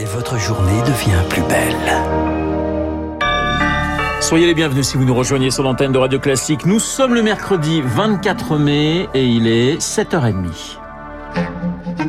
et votre journée devient plus belle. Soyez les bienvenus si vous nous rejoignez sur l'antenne de Radio Classique. Nous sommes le mercredi 24 mai et il est 7h30.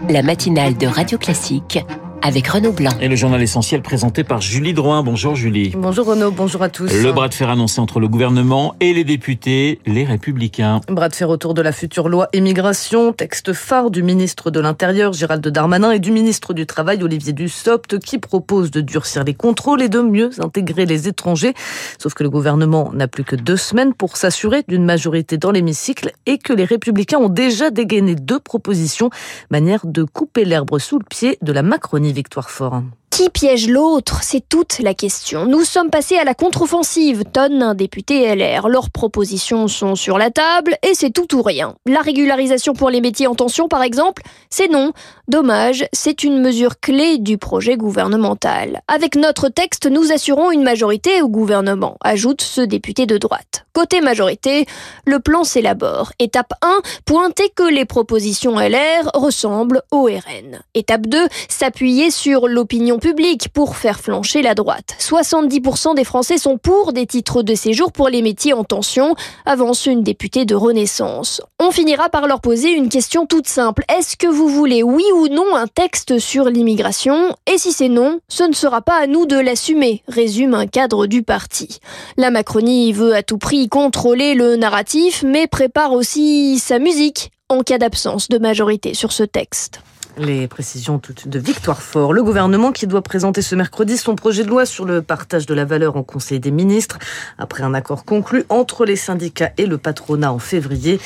La matinale de Radio Classique avec Renaud Blanc. Et le journal essentiel présenté par Julie Drouin. Bonjour Julie. Bonjour Renaud, bonjour à tous. Le bras de fer annoncé entre le gouvernement et les députés, les républicains. Bras de fer autour de la future loi immigration, texte phare du ministre de l'Intérieur Gérald Darmanin et du ministre du Travail Olivier Dussopt qui propose de durcir les contrôles et de mieux intégrer les étrangers. Sauf que le gouvernement n'a plus que deux semaines pour s'assurer d'une majorité dans l'hémicycle et que les républicains ont déjà dégainé deux propositions, manière de couper l'herbe sous le pied de la Macronie Victoire Fort. Qui piège l'autre? C'est toute la question. Nous sommes passés à la contre-offensive, tonne un député LR. Leurs propositions sont sur la table et c'est tout ou rien. La régularisation pour les métiers en tension, par exemple, c'est non. Dommage, c'est une mesure clé du projet gouvernemental. Avec notre texte, nous assurons une majorité au gouvernement, ajoute ce député de droite. Côté majorité, le plan s'élabore. Étape 1, pointer que les propositions LR ressemblent au RN. Étape 2, s'appuyer sur l'opinion public pour faire flancher la droite. 70% des Français sont pour des titres de séjour pour les métiers en tension, avance une députée de Renaissance. On finira par leur poser une question toute simple. Est-ce que vous voulez oui ou non un texte sur l'immigration? Et si c'est non, ce ne sera pas à nous de l'assumer, résume un cadre du parti. La Macronie veut à tout prix contrôler le narratif, mais prépare aussi sa musique en cas d'absence de majorité sur ce texte. Les précisions toutes de Victoire Fort. Le gouvernement qui doit présenter ce mercredi son projet de loi sur le partage de la valeur en Conseil des ministres après un accord conclu entre les syndicats et le patronat en février.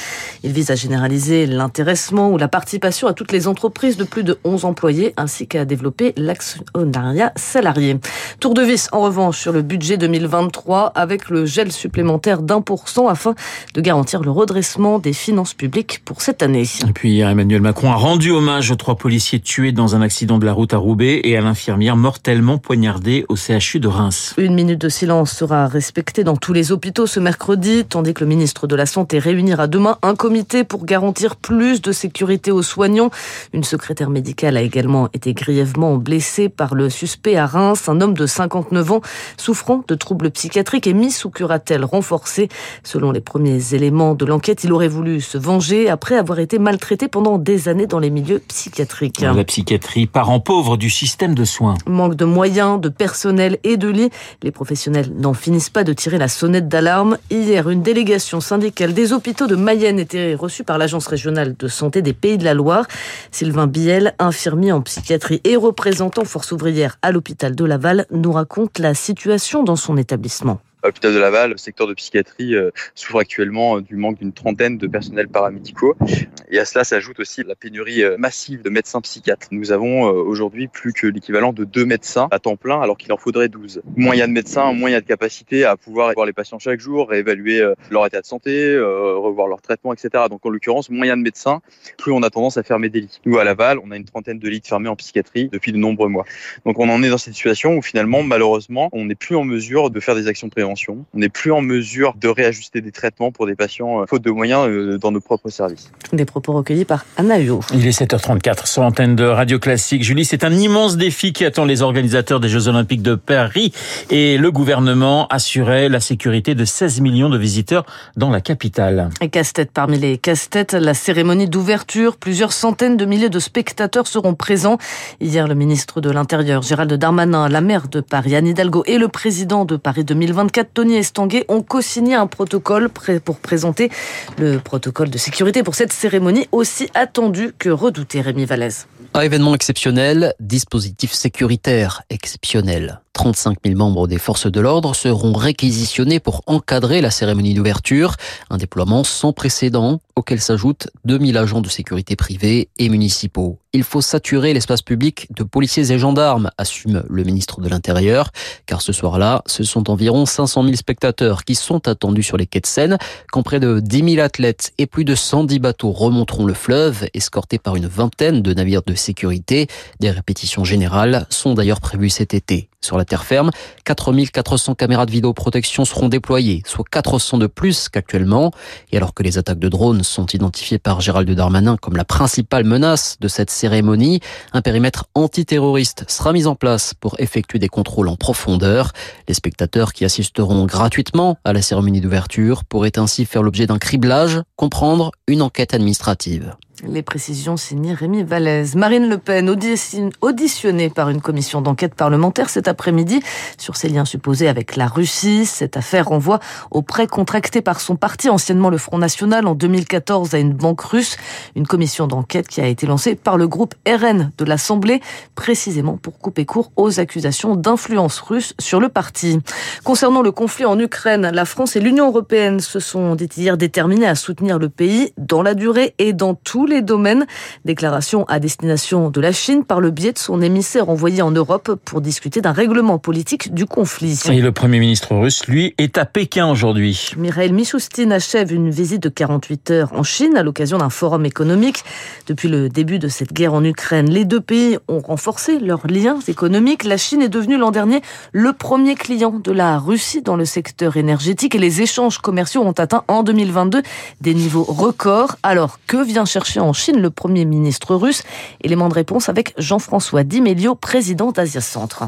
Il vise à généraliser l'intéressement ou la participation à toutes les entreprises de plus de 11 employés ainsi qu'à développer l'actionnariat salarié. Tour de vis en revanche sur le budget 2023 avec le gel supplémentaire d'un pour cent afin de garantir le redressement des finances publiques pour cette année. Et puis Emmanuel Macron a rendu hommage aux trois policiers tués dans un accident de la route à Roubaix et à l'infirmière mortellement poignardée au CHU de Reims. Une minute de silence sera respectée dans tous les hôpitaux ce mercredi, tandis que le ministre de la Santé réunira demain un comité pour garantir plus de sécurité aux soignants. Une secrétaire médicale a également été grièvement blessée par le suspect à Reims, un homme de 59 ans souffrant de troubles psychiatriques et mis sous curatelle renforcée. Selon les premiers éléments de l'enquête, il aurait voulu se venger après avoir été maltraité pendant des années dans les milieux psychiatriques. La psychiatrie, parent pauvre du système de soins. Manque de moyens, de personnel et de lits. Les professionnels n'en finissent pas de tirer la sonnette d'alarme. Hier, une délégation syndicale des hôpitaux de Mayenne était reçue par l'Agence régionale de santé des Pays de la Loire. Sylvain Biel, infirmier en psychiatrie et représentant Force ouvrière à l'hôpital de Laval, nous raconte la situation dans son établissement l'hôpital de Laval, le secteur de psychiatrie euh, souffre actuellement euh, du manque d'une trentaine de personnels paramédicaux. Et à cela s'ajoute aussi la pénurie euh, massive de médecins psychiatres. Nous avons aujourd'hui plus que l'équivalent de deux médecins à temps plein alors qu'il en faudrait 12. Moins il y a de médecins, moins il y a de capacité à pouvoir voir les patients chaque jour, réévaluer leur état de santé, revoir leur traitement, etc. Donc en l'occurrence, moins il y a de médecins, plus on a tendance à fermer des lits. Nous à Laval, on a une trentaine de lits fermés en psychiatrie depuis de nombreux mois. Donc on en est dans cette situation où finalement, malheureusement, on n'est plus en mesure de faire des actions de on n'est plus en mesure de réajuster des traitements pour des patients euh, faute de moyens euh, dans nos propres services. Des propos recueillis par Anna Huot. Il est 7h34 sur l'antenne de Radio Classique. Julie, c'est un immense défi qui attend les organisateurs des Jeux Olympiques de Paris et le gouvernement assurait la sécurité de 16 millions de visiteurs dans la capitale. Et casse-tête parmi les casse-têtes, la cérémonie d'ouverture. Plusieurs centaines de milliers de spectateurs seront présents. Hier, le ministre de l'Intérieur, Gérald Darmanin, la maire de Paris, Anne Hidalgo et le président de Paris 2024, Tony Estanguet ont co-signé un protocole pour présenter le protocole de sécurité pour cette cérémonie aussi attendue que redoutée, Rémi Vallès. Un événement exceptionnel, dispositif sécuritaire exceptionnel. 35 000 membres des forces de l'ordre seront réquisitionnés pour encadrer la cérémonie d'ouverture. Un déploiement sans précédent auquel s'ajoutent 2000 agents de sécurité privés et municipaux. Il faut saturer l'espace public de policiers et gendarmes, assume le ministre de l'Intérieur, car ce soir-là, ce sont environ 500 000 spectateurs qui sont attendus sur les quais de Seine, quand près de 10 000 athlètes et plus de 110 bateaux remonteront le fleuve, escortés par une vingtaine de navires de sécurité. Des répétitions générales sont d'ailleurs prévues cet été. Sur la terre ferme. 4400 caméras de vidéoprotection seront déployées, soit 400 de plus qu'actuellement. Et alors que les attaques de drones sont identifiées par Gérald Darmanin comme la principale menace de cette cérémonie, un périmètre antiterroriste sera mis en place pour effectuer des contrôles en profondeur. Les spectateurs qui assisteront gratuitement à la cérémonie d'ouverture pourraient ainsi faire l'objet d'un criblage, comprendre une enquête administrative. Les précisions signées Rémi Vallès. Marine Le Pen, auditionnée par une commission d'enquête parlementaire cet après-midi sur ses liens supposés avec la Russie. Cette affaire renvoie au prêt contracté par son parti, anciennement le Front National, en 2014 à une banque russe. Une commission d'enquête qui a été lancée par le groupe RN de l'Assemblée, précisément pour couper court aux accusations d'influence russe sur le parti. Concernant le conflit en Ukraine, la France et l'Union européenne se sont hier déterminés à soutenir le pays dans la durée et dans tout les domaines. Déclaration à destination de la Chine par le biais de son émissaire envoyé en Europe pour discuter d'un règlement politique du conflit. Et le Premier ministre russe, lui, est à Pékin aujourd'hui. Mikhail Mishustin achève une visite de 48 heures en Chine à l'occasion d'un forum économique. Depuis le début de cette guerre en Ukraine, les deux pays ont renforcé leurs liens économiques. La Chine est devenue l'an dernier le premier client de la Russie dans le secteur énergétique et les échanges commerciaux ont atteint en 2022 des niveaux records. Alors que vient chercher en Chine le Premier ministre russe. Élément de réponse avec Jean-François Dimelio, président d'Asia Centre.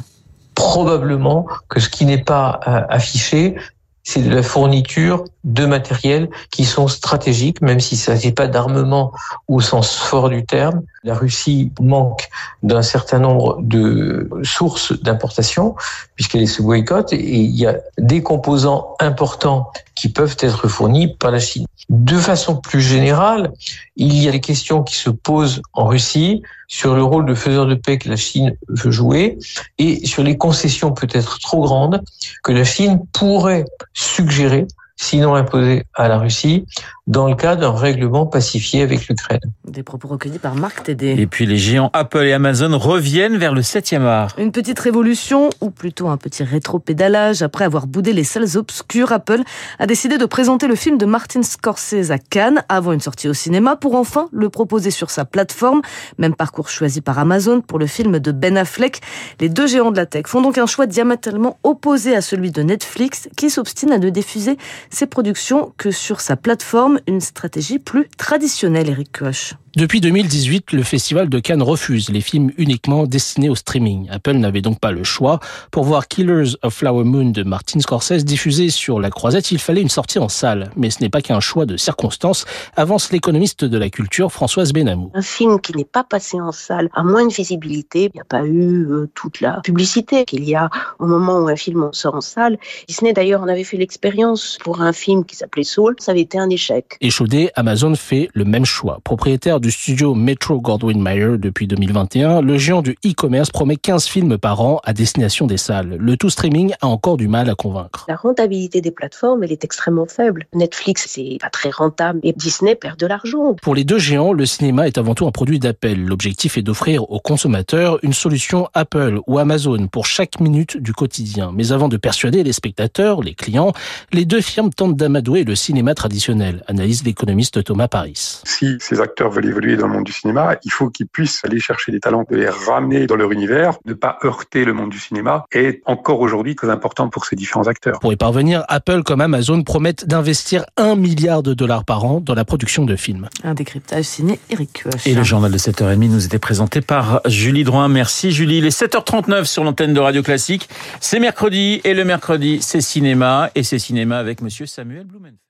Probablement que ce qui n'est pas euh, affiché, c'est de la fourniture de matériel qui sont stratégiques, même si ça n'est pas d'armement au sens fort du terme. La Russie manque d'un certain nombre de sources d'importation, puisqu'elle se boycotte, et il y a des composants importants qui peuvent être fournis par la Chine. De façon plus générale, il y a des questions qui se posent en Russie sur le rôle de faiseur de paix que la Chine veut jouer et sur les concessions peut-être trop grandes que la Chine pourrait suggérer sinon imposé à la Russie, dans le cas d'un règlement pacifié avec l'Ukraine. Des propos recueillis par Marc Tédé. Et puis les géants Apple et Amazon reviennent vers le 7e art. Une petite révolution, ou plutôt un petit rétro-pédalage. Après avoir boudé les salles obscures, Apple a décidé de présenter le film de Martin Scorsese à Cannes avant une sortie au cinéma pour enfin le proposer sur sa plateforme. Même parcours choisi par Amazon pour le film de Ben Affleck. Les deux géants de la tech font donc un choix diamétralement opposé à celui de Netflix qui s'obstine à ne diffuser ses productions que sur sa plateforme, une stratégie plus traditionnelle, Eric Koch. Depuis 2018, le Festival de Cannes refuse les films uniquement destinés au streaming. Apple n'avait donc pas le choix. Pour voir Killers of Flower Moon de Martin Scorsese diffusé sur la croisette, il fallait une sortie en salle. Mais ce n'est pas qu'un choix de circonstances, avance l'économiste de la culture Françoise Benamou. Un film qui n'est pas passé en salle a moins de visibilité. Il n'y a pas eu euh, toute la publicité qu'il y a au moment où un film sort en salle. Disney d'ailleurs en avait fait l'expérience pour un film qui s'appelait Soul. Ça avait été un échec. Échaudé, Amazon fait le même choix. Propriétaire du studio Metro Goldwyn Mayer depuis 2021, le géant du e-commerce promet 15 films par an à destination des salles. Le tout streaming a encore du mal à convaincre. La rentabilité des plateformes, elle est extrêmement faible. Netflix, c'est pas très rentable et Disney perd de l'argent. Pour les deux géants, le cinéma est avant tout un produit d'appel. L'objectif est d'offrir aux consommateurs une solution Apple ou Amazon pour chaque minute du quotidien. Mais avant de persuader les spectateurs, les clients, les deux firmes tentent d'amadouer le cinéma traditionnel, analyse l'économiste Thomas Paris. Si ces acteurs veulent évoluer dans le monde du cinéma, il faut qu'ils puissent aller chercher des talents, de les ramener dans leur univers, ne pas heurter le monde du cinéma, est encore aujourd'hui très important pour ces différents acteurs. Pour y parvenir, Apple comme Amazon promettent d'investir un milliard de dollars par an dans la production de films. Un décryptage signé Eric Et le journal de 7h30 nous était présenté par Julie Droin. Merci Julie. Les 7h39 sur l'antenne de Radio Classique. C'est mercredi et le mercredi, c'est cinéma et c'est cinéma avec monsieur Samuel Blumenfeld.